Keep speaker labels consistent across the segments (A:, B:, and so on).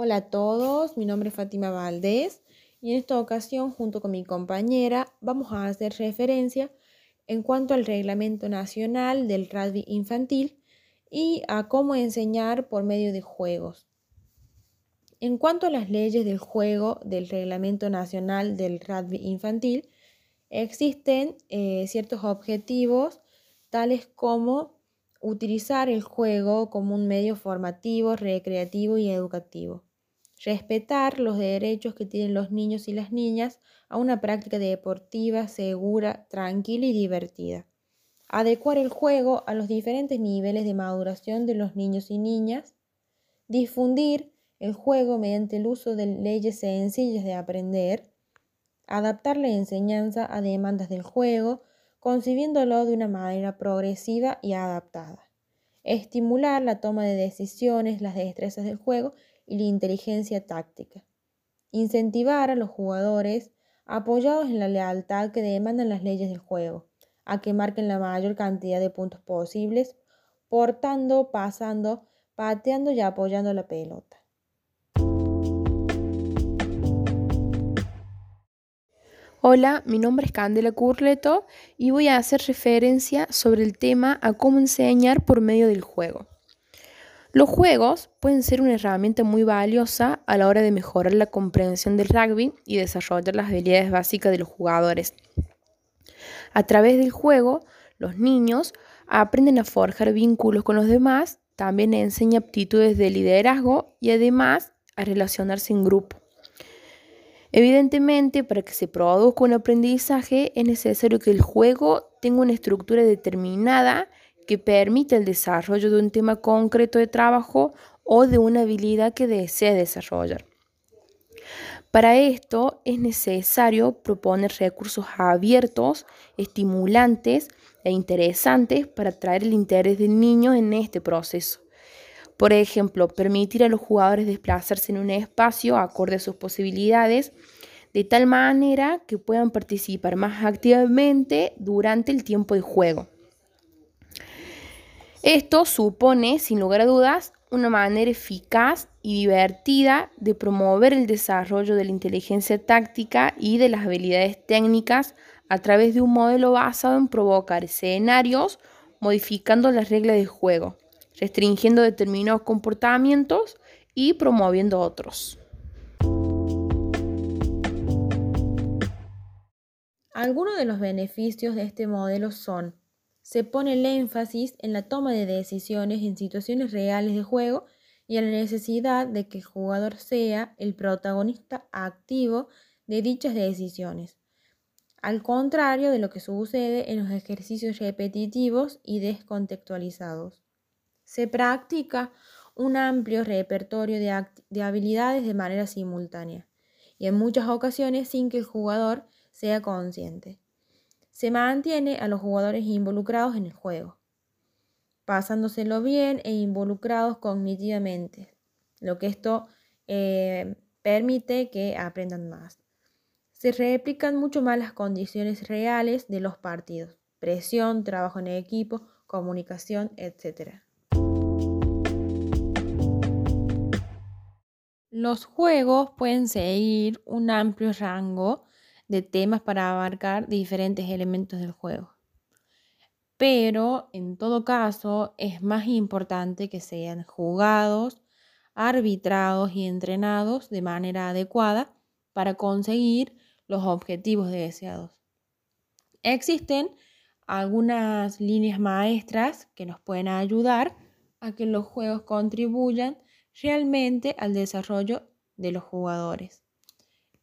A: Hola a todos, mi nombre es Fátima Valdés y en esta ocasión junto con mi compañera vamos a hacer referencia en cuanto al Reglamento Nacional del Rugby Infantil y a cómo enseñar por medio de juegos. En cuanto a las leyes del juego del Reglamento Nacional del Rugby Infantil, existen eh, ciertos objetivos tales como utilizar el juego como un medio formativo, recreativo y educativo respetar los derechos que tienen los niños y las niñas a una práctica deportiva segura, tranquila y divertida. Adecuar el juego a los diferentes niveles de maduración de los niños y niñas. Difundir el juego mediante el uso de leyes sencillas de aprender. Adaptar la enseñanza a demandas del juego, concibiéndolo de una manera progresiva y adaptada. Estimular la toma de decisiones, las destrezas del juego y la inteligencia táctica. Incentivar a los jugadores apoyados en la lealtad que demandan las leyes del juego, a que marquen la mayor cantidad de puntos posibles, portando, pasando, pateando y apoyando la pelota.
B: Hola, mi nombre es Candela Curleto y voy a hacer referencia sobre el tema a cómo enseñar por medio del juego. Los juegos pueden ser una herramienta muy valiosa a la hora de mejorar la comprensión del rugby y desarrollar las habilidades básicas de los jugadores. A través del juego, los niños aprenden a forjar vínculos con los demás, también enseñan aptitudes de liderazgo y además a relacionarse en grupo. Evidentemente, para que se produzca un aprendizaje es necesario que el juego tenga una estructura determinada que permite el desarrollo de un tema concreto de trabajo o de una habilidad que desea desarrollar. Para esto es necesario proponer recursos abiertos, estimulantes e interesantes para atraer el interés del niño en este proceso. Por ejemplo, permitir a los jugadores desplazarse en un espacio acorde a sus posibilidades, de tal manera que puedan participar más activamente durante el tiempo de juego. Esto supone, sin lugar a dudas, una manera eficaz y divertida de promover el desarrollo de la inteligencia táctica y de las habilidades técnicas a través de un modelo basado en provocar escenarios modificando las reglas de juego, restringiendo determinados comportamientos y promoviendo otros.
A: Algunos de los beneficios de este modelo son se pone el énfasis en la toma de decisiones en situaciones reales de juego y en la necesidad de que el jugador sea el protagonista activo de dichas decisiones, al contrario de lo que sucede en los ejercicios repetitivos y descontextualizados. Se practica un amplio repertorio de, de habilidades de manera simultánea y en muchas ocasiones sin que el jugador sea consciente se mantiene a los jugadores involucrados en el juego, pasándoselo bien e involucrados cognitivamente, lo que esto eh, permite que aprendan más. Se replican mucho más las condiciones reales de los partidos, presión, trabajo en equipo, comunicación, etc. Los juegos pueden seguir un amplio rango de temas para abarcar diferentes elementos del juego. Pero en todo caso es más importante que sean jugados, arbitrados y entrenados de manera adecuada para conseguir los objetivos deseados. Existen algunas líneas maestras que nos pueden ayudar a que los juegos contribuyan realmente al desarrollo de los jugadores.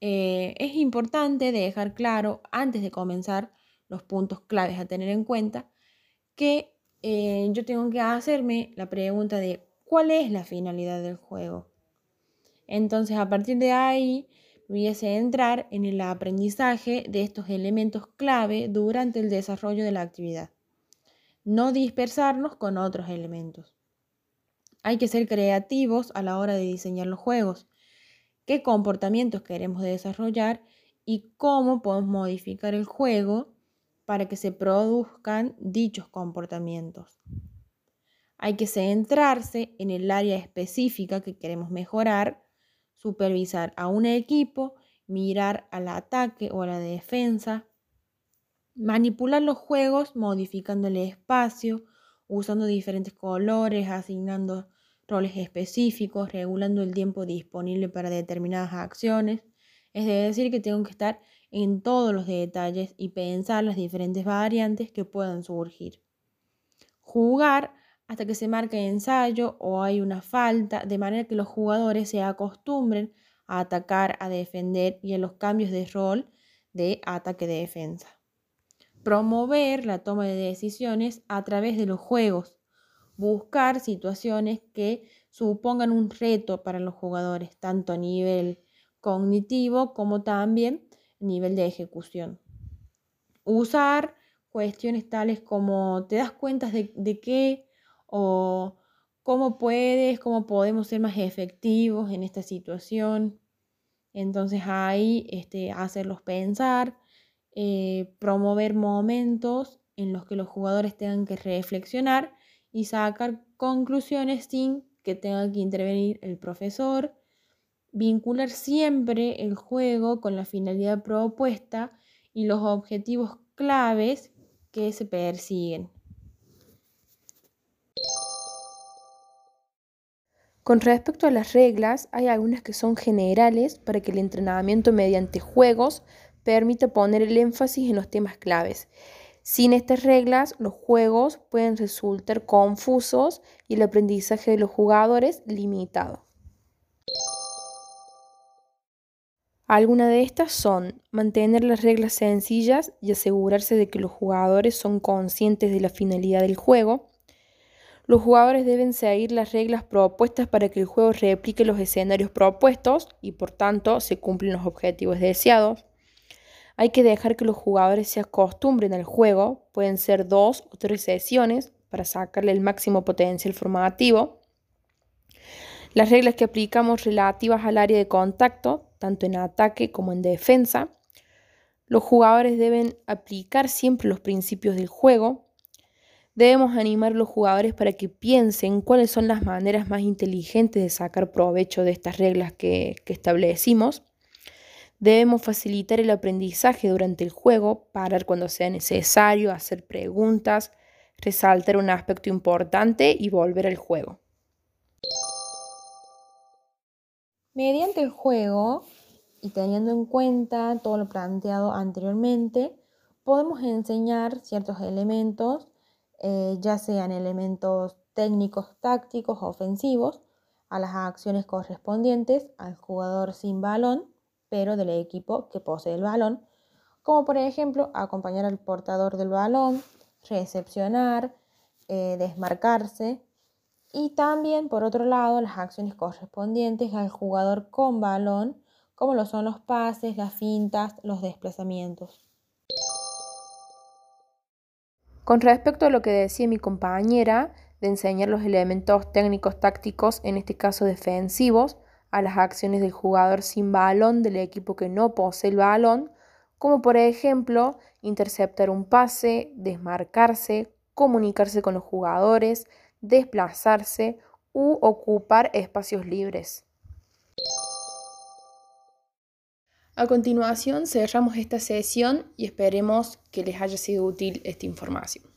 A: Eh, es importante dejar claro antes de comenzar los puntos claves a tener en cuenta que eh, yo tengo que hacerme la pregunta de cuál es la finalidad del juego. Entonces a partir de ahí voy a centrar en el aprendizaje de estos elementos clave durante el desarrollo de la actividad. No dispersarnos con otros elementos. Hay que ser creativos a la hora de diseñar los juegos qué comportamientos queremos desarrollar y cómo podemos modificar el juego para que se produzcan dichos comportamientos. Hay que centrarse en el área específica que queremos mejorar supervisar a un equipo, mirar al ataque o a la defensa, manipular los juegos modificando el espacio, usando diferentes colores, asignando roles específicos, regulando el tiempo disponible para determinadas acciones. Es decir, que tengo que estar en todos los detalles y pensar las diferentes variantes que puedan surgir. Jugar hasta que se marque ensayo o hay una falta, de manera que los jugadores se acostumbren a atacar, a defender y a los cambios de rol de ataque-defensa. Promover la toma de decisiones a través de los juegos. Buscar situaciones que supongan un reto para los jugadores, tanto a nivel cognitivo como también a nivel de ejecución. Usar cuestiones tales como te das cuenta de, de qué o cómo puedes, cómo podemos ser más efectivos en esta situación. Entonces ahí este, hacerlos pensar, eh, promover momentos en los que los jugadores tengan que reflexionar y sacar conclusiones sin que tenga que intervenir el profesor, vincular siempre el juego con la finalidad propuesta y los objetivos claves que se persiguen.
B: Con respecto a las reglas, hay algunas que son generales para que el entrenamiento mediante juegos permita poner el énfasis en los temas claves. Sin estas reglas, los juegos pueden resultar confusos y el aprendizaje de los jugadores limitado. Algunas de estas son mantener las reglas sencillas y asegurarse de que los jugadores son conscientes de la finalidad del juego, los jugadores deben seguir las reglas propuestas para que el juego replique los escenarios propuestos y por tanto se cumplen los objetivos deseados. Hay que dejar que los jugadores se acostumbren al juego, pueden ser dos o tres sesiones para sacarle el máximo potencial formativo. Las reglas que aplicamos relativas al área de contacto, tanto en ataque como en defensa. Los jugadores deben aplicar siempre los principios del juego, Debemos animar a los jugadores para que piensen cuáles son las maneras más inteligentes de sacar provecho de estas reglas que, establecimos. Debemos facilitar el aprendizaje durante el juego, parar cuando sea necesario, hacer preguntas, resaltar un aspecto importante y volver al juego.
A: Mediante el juego y teniendo en cuenta todo lo planteado anteriormente, podemos enseñar ciertos elementos eh, ya sean elementos técnicos, tácticos, ofensivos, a las acciones correspondientes al jugador sin balón, pero del equipo que posee el balón, como por ejemplo acompañar al portador del balón, recepcionar, eh, desmarcarse y también por otro lado las acciones correspondientes al jugador con balón, como lo son los pases, las fintas, los desplazamientos.
B: Con respecto a lo que decía mi compañera de enseñar los elementos técnicos tácticos, en este caso defensivos, a las acciones del jugador sin balón del equipo que no posee el balón, como por ejemplo interceptar un pase, desmarcarse, comunicarse con los jugadores, desplazarse u ocupar espacios libres. A continuación cerramos esta sesión y esperemos que les haya sido útil esta información.